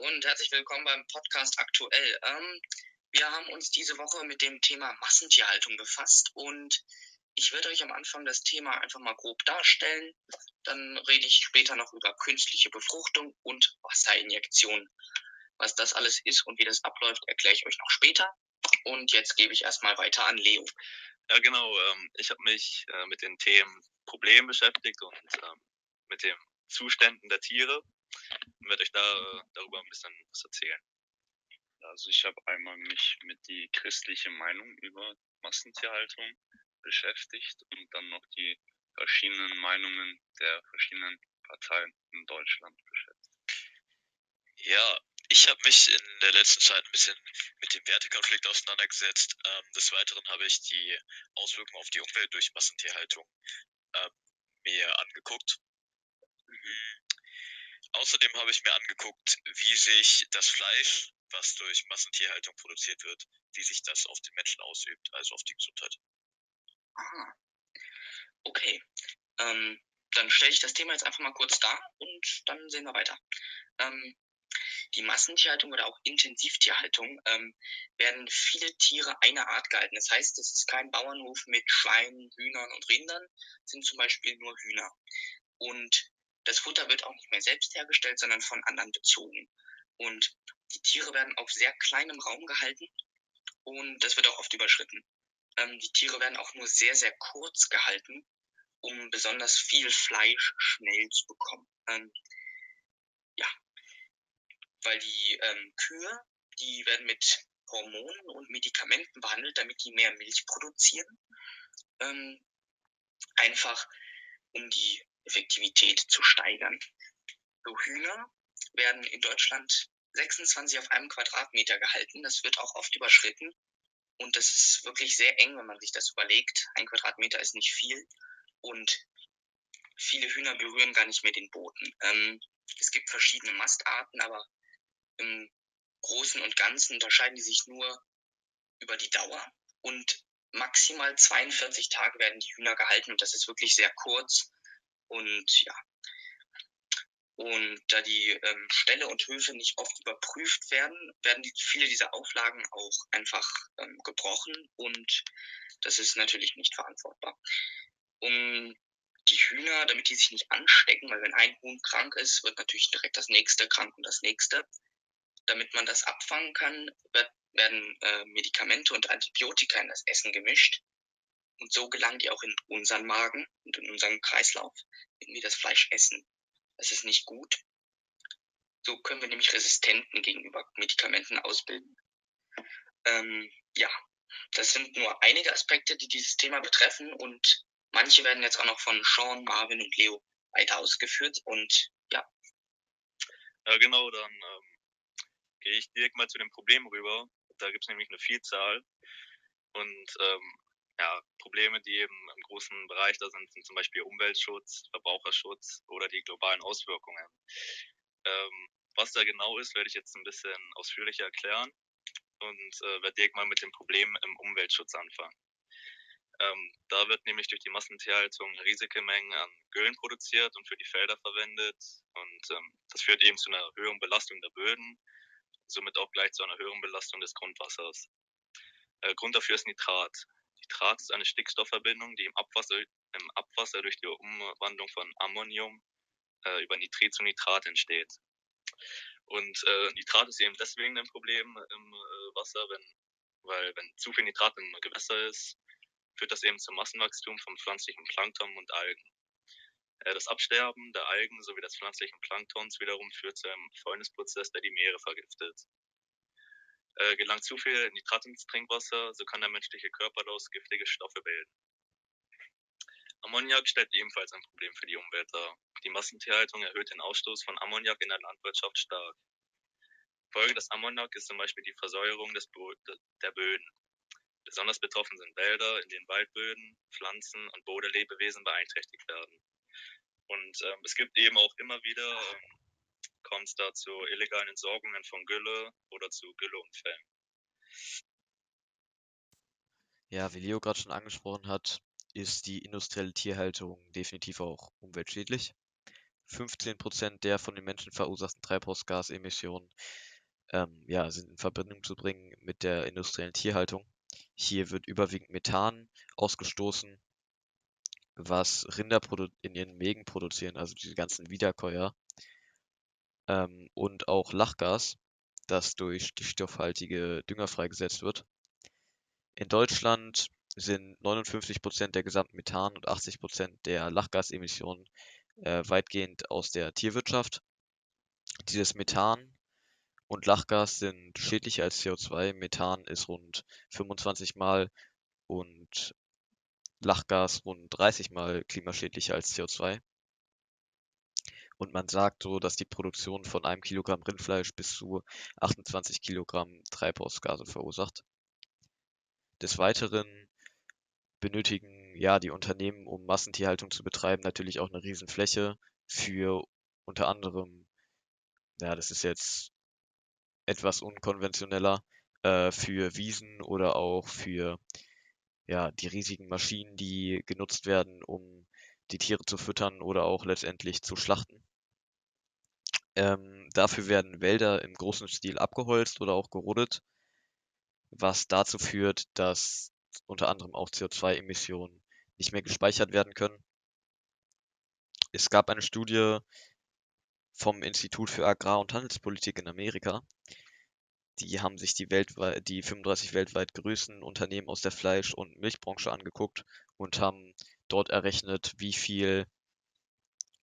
und herzlich willkommen beim Podcast Aktuell. Ähm, wir haben uns diese Woche mit dem Thema Massentierhaltung befasst und ich werde euch am Anfang das Thema einfach mal grob darstellen. Dann rede ich später noch über künstliche Befruchtung und Wasserinjektion. Was das alles ist und wie das abläuft, erkläre ich euch noch später. Und jetzt gebe ich erstmal weiter an Leo. Ja, genau. Ähm, ich habe mich äh, mit den Themen Problem beschäftigt und ähm, mit den Zuständen der Tiere und werde euch da äh, darüber ein bisschen was erzählen. Also ich habe einmal mich mit die christliche Meinung über Massentierhaltung beschäftigt und dann noch die verschiedenen Meinungen der verschiedenen Parteien in Deutschland beschäftigt. Ja, ich habe mich in der letzten Zeit ein bisschen mit dem Wertekonflikt auseinandergesetzt. Ähm, des Weiteren habe ich die Auswirkungen auf die Umwelt durch Massentierhaltung äh, mir angeguckt. Außerdem habe ich mir angeguckt, wie sich das Fleisch, was durch Massentierhaltung produziert wird, wie sich das auf den Menschen ausübt, also auf die Gesundheit. Aha. Okay. Ähm, dann stelle ich das Thema jetzt einfach mal kurz dar und dann sehen wir weiter. Ähm, die Massentierhaltung oder auch Intensivtierhaltung ähm, werden viele Tiere einer Art gehalten. Das heißt, es ist kein Bauernhof mit Schweinen, Hühnern und Rindern, sind zum Beispiel nur Hühner. Und das Futter wird auch nicht mehr selbst hergestellt, sondern von anderen bezogen. Und die Tiere werden auf sehr kleinem Raum gehalten und das wird auch oft überschritten. Ähm, die Tiere werden auch nur sehr, sehr kurz gehalten, um besonders viel Fleisch schnell zu bekommen. Ähm, ja, weil die ähm, Kühe, die werden mit Hormonen und Medikamenten behandelt, damit die mehr Milch produzieren. Ähm, einfach um die Effektivität zu steigern. So Hühner werden in Deutschland 26 auf einem Quadratmeter gehalten. Das wird auch oft überschritten. Und das ist wirklich sehr eng, wenn man sich das überlegt. Ein Quadratmeter ist nicht viel. Und viele Hühner berühren gar nicht mehr den Boden. Ähm, es gibt verschiedene Mastarten, aber im Großen und Ganzen unterscheiden die sich nur über die Dauer. Und maximal 42 Tage werden die Hühner gehalten. Und das ist wirklich sehr kurz. Und ja, und da die ähm, Ställe und Höfe nicht oft überprüft werden, werden die, viele dieser Auflagen auch einfach ähm, gebrochen und das ist natürlich nicht verantwortbar. Um die Hühner, damit die sich nicht anstecken, weil wenn ein Huhn krank ist, wird natürlich direkt das nächste krank und das nächste. Damit man das abfangen kann, wird, werden äh, Medikamente und Antibiotika in das Essen gemischt. Und so gelangen die auch in unseren Magen und in unseren Kreislauf, wenn wir das Fleisch essen. Das ist nicht gut. So können wir nämlich Resistenten gegenüber Medikamenten ausbilden. Ähm, ja, das sind nur einige Aspekte, die dieses Thema betreffen und manche werden jetzt auch noch von Sean, Marvin und Leo weiter ausgeführt und ja. Ja, genau, dann ähm, gehe ich direkt mal zu dem Problem rüber. Da gibt es nämlich eine Vielzahl und ähm, ja, Probleme, die eben im großen Bereich da sind, sind zum Beispiel Umweltschutz, Verbraucherschutz oder die globalen Auswirkungen. Ähm, was da genau ist, werde ich jetzt ein bisschen ausführlicher erklären und äh, werde direkt mal mit dem Problem im Umweltschutz anfangen. Ähm, da wird nämlich durch die Massentierhaltung riesige Mengen an Güllen produziert und für die Felder verwendet. Und ähm, das führt eben zu einer höheren Belastung der Böden, somit auch gleich zu einer höheren Belastung des Grundwassers. Äh, Grund dafür ist Nitrat. Nitrat ist eine Stickstoffverbindung, die im Abwasser, im Abwasser durch die Umwandlung von Ammonium äh, über Nitrit zu Nitrat entsteht. Und äh, Nitrat ist eben deswegen ein Problem im äh, Wasser, wenn, weil wenn zu viel Nitrat im Gewässer ist, führt das eben zum Massenwachstum von pflanzlichen Plankton und Algen. Äh, das Absterben der Algen sowie des pflanzlichen Planktons wiederum führt zu einem Fäulnisprozess, der die Meere vergiftet. Äh, gelangt zu viel Nitrat ins Trinkwasser, so kann der menschliche Körper daraus giftige Stoffe bilden. Ammoniak stellt ebenfalls ein Problem für die Umwelt dar. Die Massentierhaltung erhöht den Ausstoß von Ammoniak in der Landwirtschaft stark. Folge des Ammoniak ist zum Beispiel die Versäuerung des Bo der Böden. Besonders betroffen sind Wälder, in denen Waldböden, Pflanzen und Bodenlebewesen beeinträchtigt werden. Und ähm, es gibt eben auch immer wieder ähm, kommt es da zu illegalen Entsorgungen von Gülle oder zu Gülleunfällen. Ja, wie Leo gerade schon angesprochen hat, ist die industrielle Tierhaltung definitiv auch umweltschädlich. 15% der von den Menschen verursachten Treibhausgasemissionen ähm, ja, sind in Verbindung zu bringen mit der industriellen Tierhaltung. Hier wird überwiegend Methan ausgestoßen, was Rinder in ihren Mägen produzieren, also diese ganzen Wiederkäuer. Ähm, und auch Lachgas, das durch stickstoffhaltige Dünger freigesetzt wird. In Deutschland sind 59% der gesamten Methan und 80% der Lachgasemissionen äh, weitgehend aus der Tierwirtschaft. Dieses Methan und Lachgas sind schädlicher als CO2. Methan ist rund 25 Mal und Lachgas rund 30 Mal klimaschädlicher als CO2. Und man sagt so, dass die Produktion von einem Kilogramm Rindfleisch bis zu 28 Kilogramm Treibhausgase verursacht. Des Weiteren benötigen ja die Unternehmen, um Massentierhaltung zu betreiben, natürlich auch eine Riesenfläche für unter anderem, ja, das ist jetzt etwas unkonventioneller, äh, für Wiesen oder auch für ja, die riesigen Maschinen, die genutzt werden, um die Tiere zu füttern oder auch letztendlich zu schlachten. Ähm, dafür werden Wälder im großen Stil abgeholzt oder auch gerodet, was dazu führt, dass unter anderem auch CO2-Emissionen nicht mehr gespeichert werden können. Es gab eine Studie vom Institut für Agrar- und Handelspolitik in Amerika. Die haben sich die, weltweit, die 35 weltweit größten Unternehmen aus der Fleisch- und Milchbranche angeguckt und haben dort errechnet, wie viel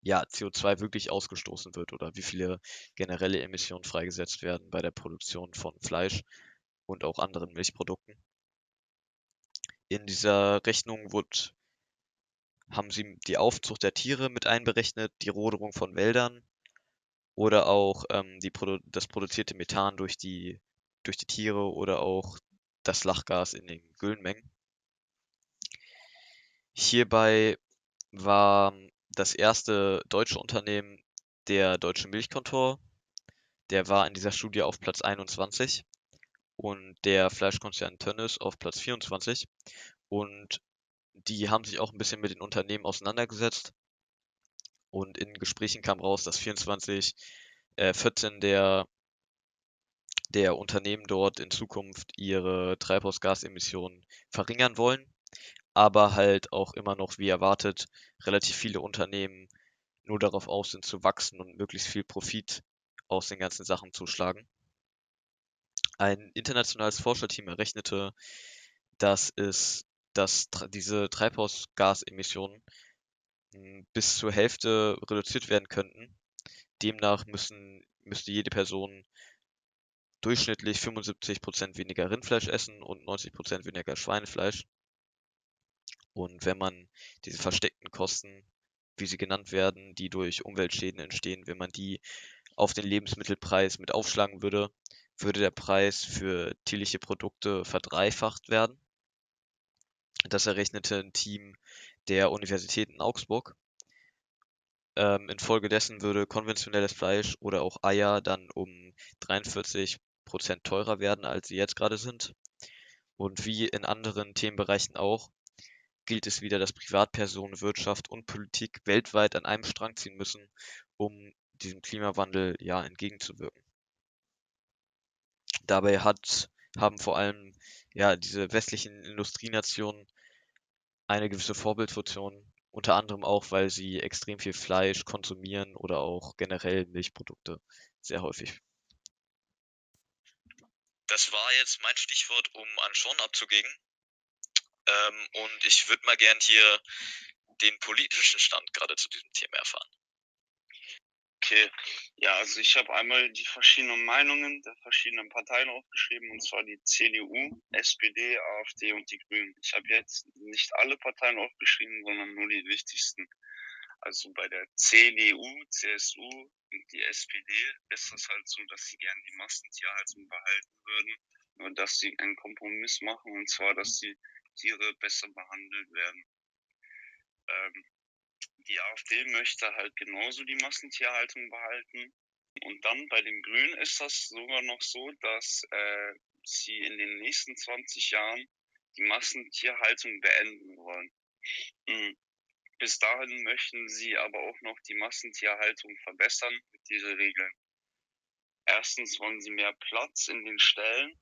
ja, CO2 wirklich ausgestoßen wird oder wie viele generelle Emissionen freigesetzt werden bei der Produktion von Fleisch und auch anderen Milchprodukten. In dieser Rechnung wird, haben sie die Aufzucht der Tiere mit einberechnet, die Roderung von Wäldern oder auch ähm, die, das produzierte Methan durch die, durch die Tiere oder auch das Lachgas in den Güllenmengen. Hierbei war das erste deutsche Unternehmen der Deutsche Milchkontor. Der war in dieser Studie auf Platz 21 und der Fleischkonzern Tönnes auf Platz 24. Und die haben sich auch ein bisschen mit den Unternehmen auseinandergesetzt und in Gesprächen kam raus, dass 24, äh, 14 der, der Unternehmen dort in Zukunft ihre Treibhausgasemissionen verringern wollen, aber halt auch immer noch, wie erwartet, relativ viele Unternehmen nur darauf aus sind zu wachsen und möglichst viel Profit aus den ganzen Sachen zu schlagen. Ein internationales Forscherteam errechnete, dass es, dass diese Treibhausgasemissionen bis zur Hälfte reduziert werden könnten. Demnach müssen, müsste jede Person durchschnittlich 75% weniger Rindfleisch essen und 90% weniger Schweinefleisch. Und wenn man diese versteckten Kosten, wie sie genannt werden, die durch Umweltschäden entstehen, wenn man die auf den Lebensmittelpreis mit aufschlagen würde, würde der Preis für tierliche Produkte verdreifacht werden. Das errechnete ein Team der Universität in Augsburg. Ähm, infolgedessen würde konventionelles Fleisch oder auch Eier dann um 43 Prozent teurer werden, als sie jetzt gerade sind. Und wie in anderen Themenbereichen auch, gilt es wieder, dass Privatpersonen, Wirtschaft und Politik weltweit an einem Strang ziehen müssen, um diesem Klimawandel ja entgegenzuwirken. Dabei hat, haben vor allem ja diese westlichen Industrienationen eine gewisse Vorbildfunktion, unter anderem auch, weil sie extrem viel Fleisch konsumieren oder auch generell Milchprodukte sehr häufig. Das war jetzt mein Stichwort, um an Sean abzugehen. Ähm, und ich würde mal gern hier den politischen Stand gerade zu diesem Thema erfahren. Okay, ja, also ich habe einmal die verschiedenen Meinungen der verschiedenen Parteien aufgeschrieben, und zwar die CDU, SPD, AfD und die Grünen. Ich habe jetzt nicht alle Parteien aufgeschrieben, sondern nur die wichtigsten. Also bei der CDU, CSU und die SPD ist es halt so, dass sie gerne die Massentierhaltung behalten würden, nur dass sie einen Kompromiss machen, und zwar, dass die Tiere besser behandelt werden. Ähm, die AfD möchte halt genauso die Massentierhaltung behalten. Und dann bei den Grünen ist das sogar noch so, dass äh, sie in den nächsten 20 Jahren die Massentierhaltung beenden wollen. Mhm. bis dahin möchten sie aber auch noch die Massentierhaltung verbessern mit diesen Regeln. Erstens wollen sie mehr Platz in den Ställen,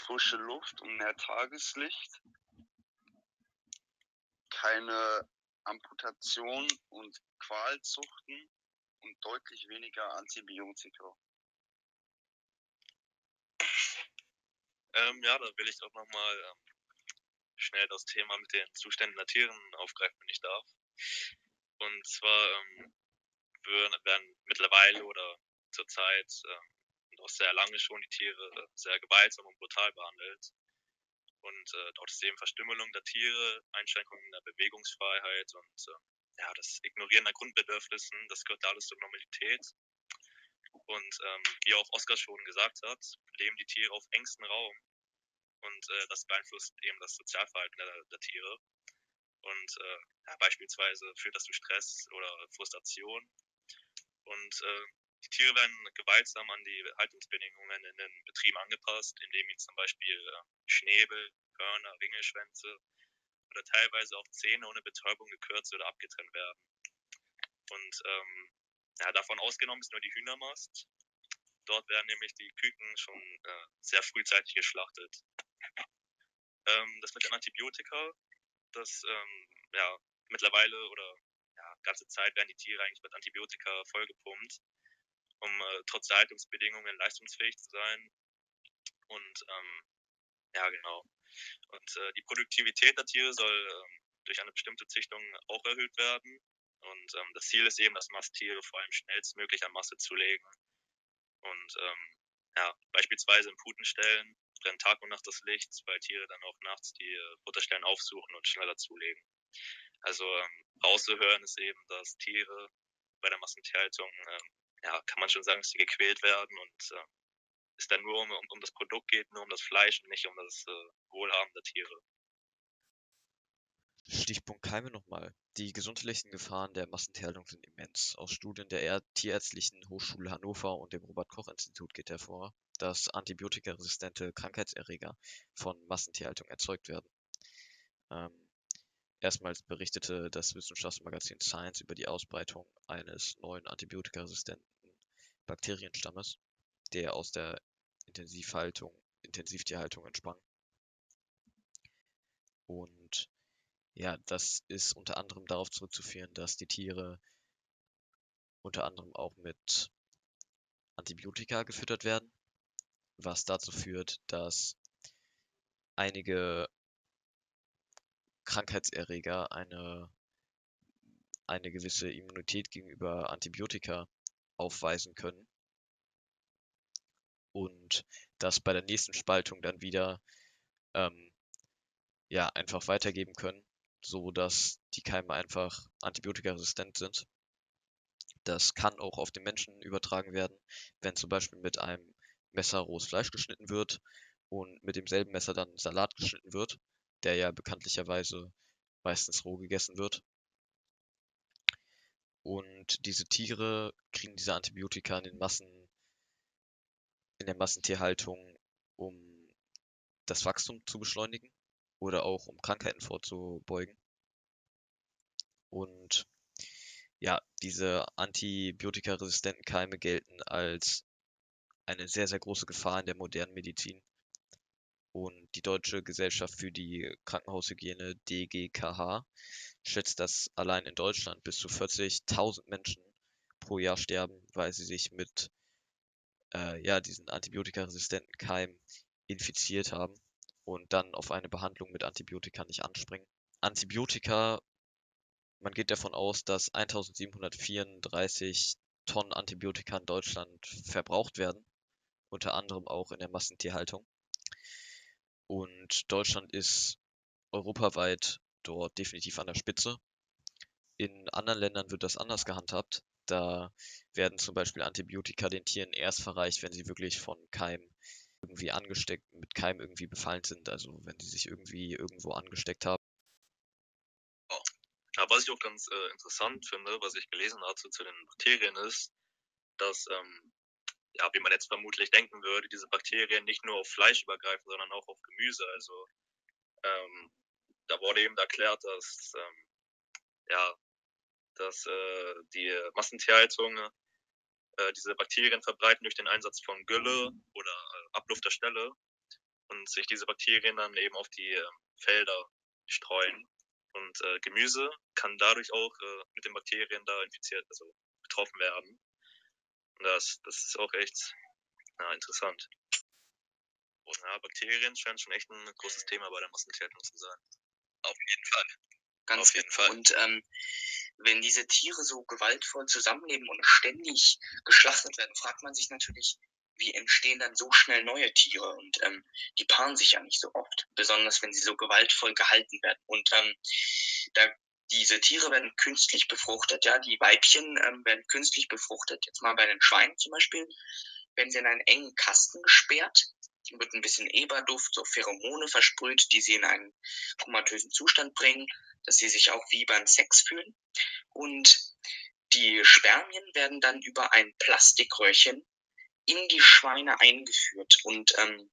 frische Luft und mehr Tageslicht, keine Amputation und Qualzuchten und deutlich weniger Antibiotika. Ähm, ja, da will ich auch nochmal ähm, schnell das Thema mit den Zuständen der Tieren aufgreifen, wenn ich darf. Und zwar ähm, werden mittlerweile oder zurzeit äh, noch sehr lange schon die Tiere sehr gewaltsam und brutal behandelt. Und äh, dort ist eben Verstümmelung der Tiere, Einschränkungen der Bewegungsfreiheit und äh, ja, das Ignorieren der Grundbedürfnissen, das gehört alles zur Normalität. Und ähm, wie auch Oskar schon gesagt hat, leben die Tiere auf engstem Raum und äh, das beeinflusst eben das Sozialverhalten der, der Tiere. Und äh, ja, beispielsweise führt das zu Stress oder Frustration. Und äh, die Tiere werden gewaltsam an die Haltungsbedingungen in den Betrieben angepasst, indem ihnen zum Beispiel äh, Schnäbel, Hörner, Ringelschwänze oder teilweise auch Zähne ohne Betäubung gekürzt oder abgetrennt werden. Und ähm, ja, davon ausgenommen ist nur die Hühnermast. Dort werden nämlich die Küken schon äh, sehr frühzeitig geschlachtet. Ähm, das mit den Antibiotika, das ähm, ja mittlerweile oder ja, ganze Zeit werden die Tiere eigentlich mit Antibiotika vollgepumpt, um äh, trotz der Haltungsbedingungen leistungsfähig zu sein. Und ähm, ja, genau. Und äh, die Produktivität der Tiere soll äh, durch eine bestimmte Züchtung auch erhöht werden. Und ähm, das Ziel ist eben, dass Masttiere vor allem schnellstmöglich an Masse zulegen. Und ähm, ja, beispielsweise in Putenstellen brennt Tag und Nacht das Licht, weil Tiere dann auch nachts die äh, Futterstellen aufsuchen und schneller zulegen. Also ähm, rauszuhören ist eben, dass Tiere bei der Massentierhaltung, äh, ja, kann man schon sagen, dass sie gequält werden und äh, es dann nur um, um, um, das Produkt geht, nur um das Fleisch und nicht um das äh, Wohlhaben der Tiere. Stichpunkt Keime nochmal. Die gesundheitlichen Gefahren der Massentierhaltung sind immens. Aus Studien der Tierärztlichen Hochschule Hannover und dem Robert-Koch-Institut geht hervor, dass antibiotikaresistente Krankheitserreger von Massentierhaltung erzeugt werden. Ähm, erstmals berichtete das Wissenschaftsmagazin Science über die Ausbreitung eines neuen antibiotikaresistenten Bakterienstammes, der aus der Intensivhaltung, Intensivtierhaltung entsprang. Und ja, das ist unter anderem darauf zurückzuführen, dass die Tiere unter anderem auch mit Antibiotika gefüttert werden, was dazu führt, dass einige Krankheitserreger eine, eine gewisse Immunität gegenüber Antibiotika aufweisen können und das bei der nächsten Spaltung dann wieder ähm, ja einfach weitergeben können so dass die Keime einfach antibiotikaresistent sind. Das kann auch auf den Menschen übertragen werden, wenn zum Beispiel mit einem Messer rohes Fleisch geschnitten wird und mit demselben Messer dann Salat geschnitten wird, der ja bekanntlicherweise meistens roh gegessen wird. Und diese Tiere kriegen diese Antibiotika in den Massen, in der Massentierhaltung, um das Wachstum zu beschleunigen oder auch um Krankheiten vorzubeugen. Und ja, diese antibiotikaresistenten Keime gelten als eine sehr, sehr große Gefahr in der modernen Medizin. Und die Deutsche Gesellschaft für die Krankenhaushygiene DGKH schätzt, dass allein in Deutschland bis zu 40.000 Menschen pro Jahr sterben, weil sie sich mit äh, ja, diesen antibiotikaresistenten Keimen infiziert haben und dann auf eine Behandlung mit Antibiotika nicht anspringen. Antibiotika, man geht davon aus, dass 1734 Tonnen Antibiotika in Deutschland verbraucht werden, unter anderem auch in der Massentierhaltung. Und Deutschland ist europaweit dort definitiv an der Spitze. In anderen Ländern wird das anders gehandhabt. Da werden zum Beispiel Antibiotika den Tieren erst verreicht, wenn sie wirklich von Keimen irgendwie angesteckt, mit Keim irgendwie befallen sind, also wenn sie sich irgendwie irgendwo angesteckt haben. Ja, was ich auch ganz äh, interessant finde, was ich gelesen hatte zu den Bakterien ist, dass, ähm, ja, wie man jetzt vermutlich denken würde, diese Bakterien nicht nur auf Fleisch übergreifen, sondern auch auf Gemüse. Also, ähm, da wurde eben erklärt, dass ähm, ja, dass äh, die Massentierhaltung äh, diese Bakterien verbreiten durch den Einsatz von Gülle oder äh, Abluft der Stelle und sich diese Bakterien dann eben auf die äh, Felder streuen. Und äh, Gemüse kann dadurch auch äh, mit den Bakterien da infiziert, also betroffen werden. Und das, das ist auch echt ja, interessant. Und ja, Bakterien scheinen schon echt ein großes Thema bei der Massentierhaltung zu sein. Auf jeden Fall. Ganz Auf jeden Fall. Und ähm, wenn diese Tiere so gewaltvoll zusammenleben und ständig geschlachtet werden, fragt man sich natürlich, wie entstehen dann so schnell neue Tiere? Und ähm, die paaren sich ja nicht so oft, besonders wenn sie so gewaltvoll gehalten werden. Und ähm, da diese Tiere werden künstlich befruchtet, ja, die Weibchen ähm, werden künstlich befruchtet. Jetzt mal bei den Schweinen zum Beispiel, werden sie in einen engen Kasten gesperrt. Wird ein bisschen Eberduft, so Pheromone versprüht, die sie in einen komatösen Zustand bringen, dass sie sich auch wie beim Sex fühlen. Und die Spermien werden dann über ein Plastikröhrchen in die Schweine eingeführt. Und ähm,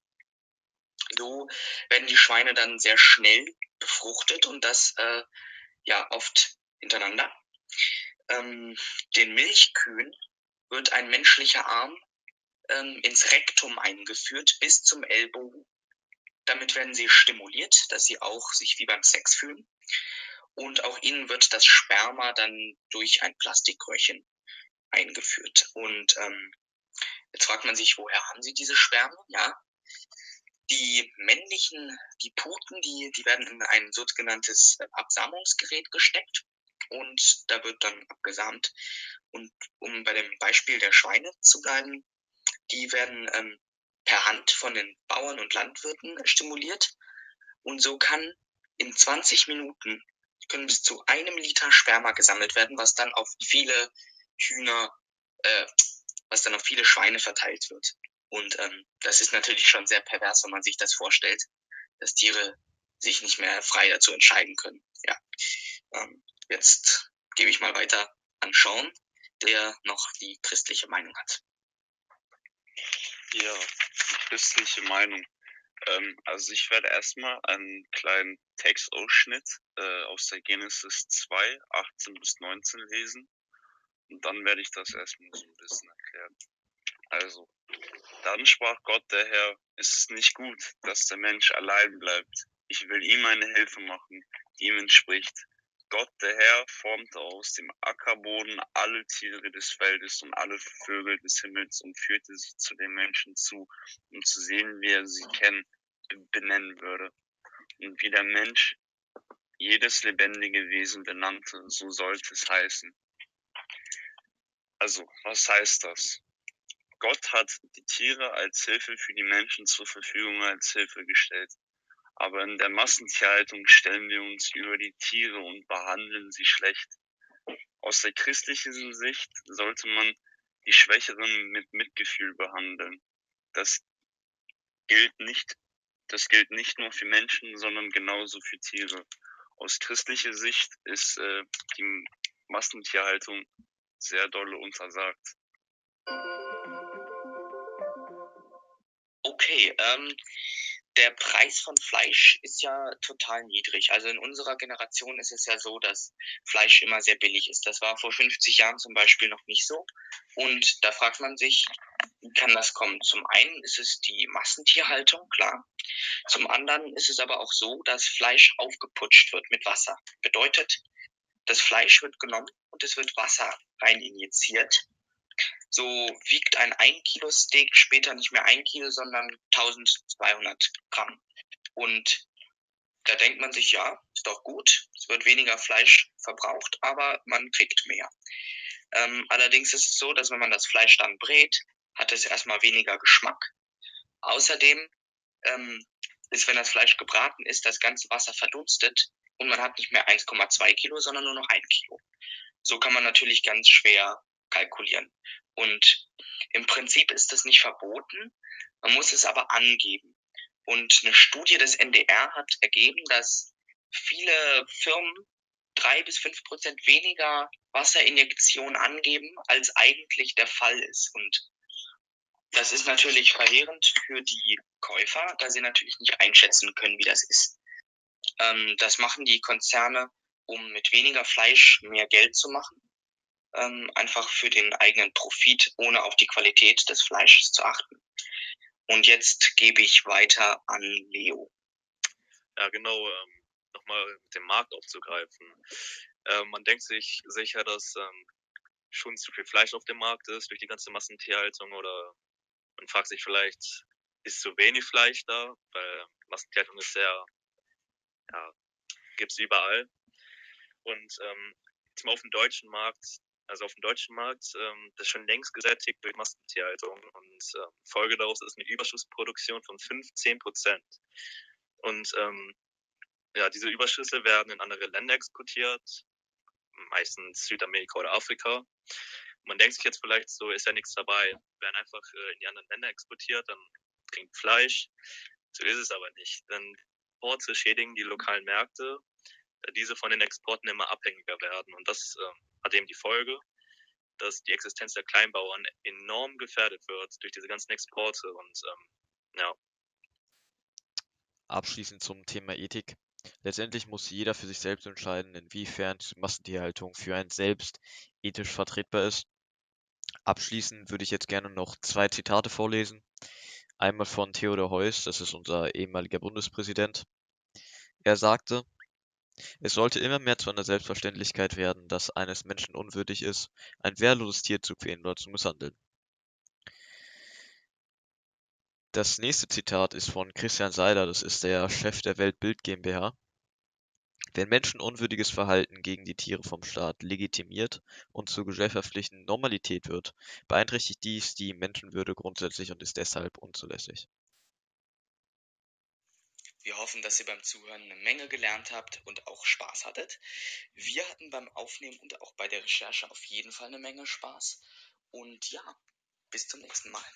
so werden die Schweine dann sehr schnell befruchtet und das äh, ja oft hintereinander. Ähm, den Milchkühen wird ein menschlicher Arm ähm, ins Rektum eingeführt bis zum Ellbogen. Damit werden sie stimuliert, dass sie auch sich wie beim Sex fühlen. Und auch ihnen wird das Sperma dann durch ein Plastikröhrchen eingeführt. Und ähm, jetzt fragt man sich, woher haben sie diese Spermien? Ja, die männlichen, die Puten, die, die werden in ein sogenanntes Absamungsgerät gesteckt und da wird dann abgesamt. Und um bei dem Beispiel der Schweine zu bleiben, die werden ähm, per Hand von den Bauern und Landwirten stimuliert. Und so kann in 20 Minuten können bis zu einem Liter Sperma gesammelt werden, was dann auf viele Hühner, äh, was dann auf viele Schweine verteilt wird. Und ähm, das ist natürlich schon sehr pervers, wenn man sich das vorstellt, dass Tiere sich nicht mehr frei dazu entscheiden können. Ja. Ähm, jetzt gebe ich mal weiter an Sean, der noch die christliche Meinung hat. Ja, die christliche Meinung. Ähm, also ich werde erstmal einen kleinen Textausschnitt äh, aus der Genesis 2, 18 bis 19 lesen. Und dann werde ich das erstmal so ein bisschen erklären. Also, dann sprach Gott der Herr, es ist nicht gut, dass der Mensch allein bleibt. Ich will ihm eine Hilfe machen, die ihm entspricht. Gott der Herr formte aus dem Ackerboden alle Tiere des Feldes und alle Vögel des Himmels und führte sie zu den Menschen zu, um zu sehen, wie er sie kennen, benennen würde. Und wie der Mensch jedes lebendige Wesen benannte, so sollte es heißen. Also, was heißt das? Gott hat die Tiere als Hilfe für die Menschen zur Verfügung als Hilfe gestellt. Aber in der Massentierhaltung stellen wir uns über die Tiere und behandeln sie schlecht. Aus der christlichen Sicht sollte man die Schwächeren mit Mitgefühl behandeln. Das gilt nicht, das gilt nicht nur für Menschen, sondern genauso für Tiere. Aus christlicher Sicht ist äh, die Massentierhaltung sehr dolle untersagt. Okay, ähm, der Preis von Fleisch ist ja total niedrig. Also in unserer Generation ist es ja so, dass Fleisch immer sehr billig ist. Das war vor 50 Jahren zum Beispiel noch nicht so. Und da fragt man sich, wie kann das kommen? Zum einen ist es die Massentierhaltung, klar. Zum anderen ist es aber auch so, dass Fleisch aufgeputscht wird mit Wasser. Bedeutet, das Fleisch wird genommen und es wird Wasser rein injiziert so wiegt ein 1 Kilo Steak später nicht mehr ein Kilo, sondern 1200 Gramm. Und da denkt man sich, ja, ist doch gut, es wird weniger Fleisch verbraucht, aber man kriegt mehr. Ähm, allerdings ist es so, dass wenn man das Fleisch dann brät, hat es erstmal weniger Geschmack. Außerdem ähm, ist, wenn das Fleisch gebraten ist, das ganze Wasser verdunstet und man hat nicht mehr 1,2 Kilo, sondern nur noch ein Kilo. So kann man natürlich ganz schwer kalkulieren. Und im Prinzip ist das nicht verboten, man muss es aber angeben. Und eine Studie des NDR hat ergeben, dass viele Firmen drei bis fünf Prozent weniger Wasserinjektion angeben, als eigentlich der Fall ist. Und das ist natürlich verheerend für die Käufer, da sie natürlich nicht einschätzen können, wie das ist. Ähm, das machen die Konzerne, um mit weniger Fleisch mehr Geld zu machen. Ähm, einfach für den eigenen Profit, ohne auf die Qualität des Fleisches zu achten. Und jetzt gebe ich weiter an Leo. Ja, genau. Ähm, Nochmal mit dem Markt aufzugreifen. Ähm, man denkt sich sicher, dass ähm, schon zu viel Fleisch auf dem Markt ist durch die ganze Massentierhaltung oder man fragt sich vielleicht, ist zu wenig Fleisch da? Weil Massentierhaltung ist sehr, ja, gibt's überall. Und ähm, jetzt mal auf dem deutschen Markt, also auf dem deutschen Markt, ähm, das ist schon längst gesättigt durch Massentierhaltung und äh, Folge daraus ist eine Überschussproduktion von 15 Prozent. Und ähm, ja, diese Überschüsse werden in andere Länder exportiert, meistens Südamerika oder Afrika. Man denkt sich jetzt vielleicht so, ist ja nichts dabei. Werden einfach äh, in die anderen Länder exportiert, dann kriegt Fleisch. So ist es aber nicht. Denn Exporte schädigen die lokalen Märkte, diese von den Exporten immer abhängiger werden. Und das äh, hat eben die Folge, dass die Existenz der Kleinbauern enorm gefährdet wird durch diese ganzen Exporte. Und ähm, ja. Abschließend zum Thema Ethik. Letztendlich muss jeder für sich selbst entscheiden, inwiefern Massentierhaltung für einen selbst ethisch vertretbar ist. Abschließend würde ich jetzt gerne noch zwei Zitate vorlesen. Einmal von Theodor Heuss, das ist unser ehemaliger Bundespräsident. Er sagte, es sollte immer mehr zu einer Selbstverständlichkeit werden, dass eines Menschen unwürdig ist, ein wehrloses Tier zu quälen oder zu misshandeln. Das nächste Zitat ist von Christian Seiler, das ist der Chef der Weltbild GmbH. Wenn Menschen unwürdiges Verhalten gegen die Tiere vom Staat legitimiert und zur gesellschaftlichen Normalität wird, beeinträchtigt dies die Menschenwürde grundsätzlich und ist deshalb unzulässig. Wir hoffen, dass ihr beim Zuhören eine Menge gelernt habt und auch Spaß hattet. Wir hatten beim Aufnehmen und auch bei der Recherche auf jeden Fall eine Menge Spaß. Und ja, bis zum nächsten Mal.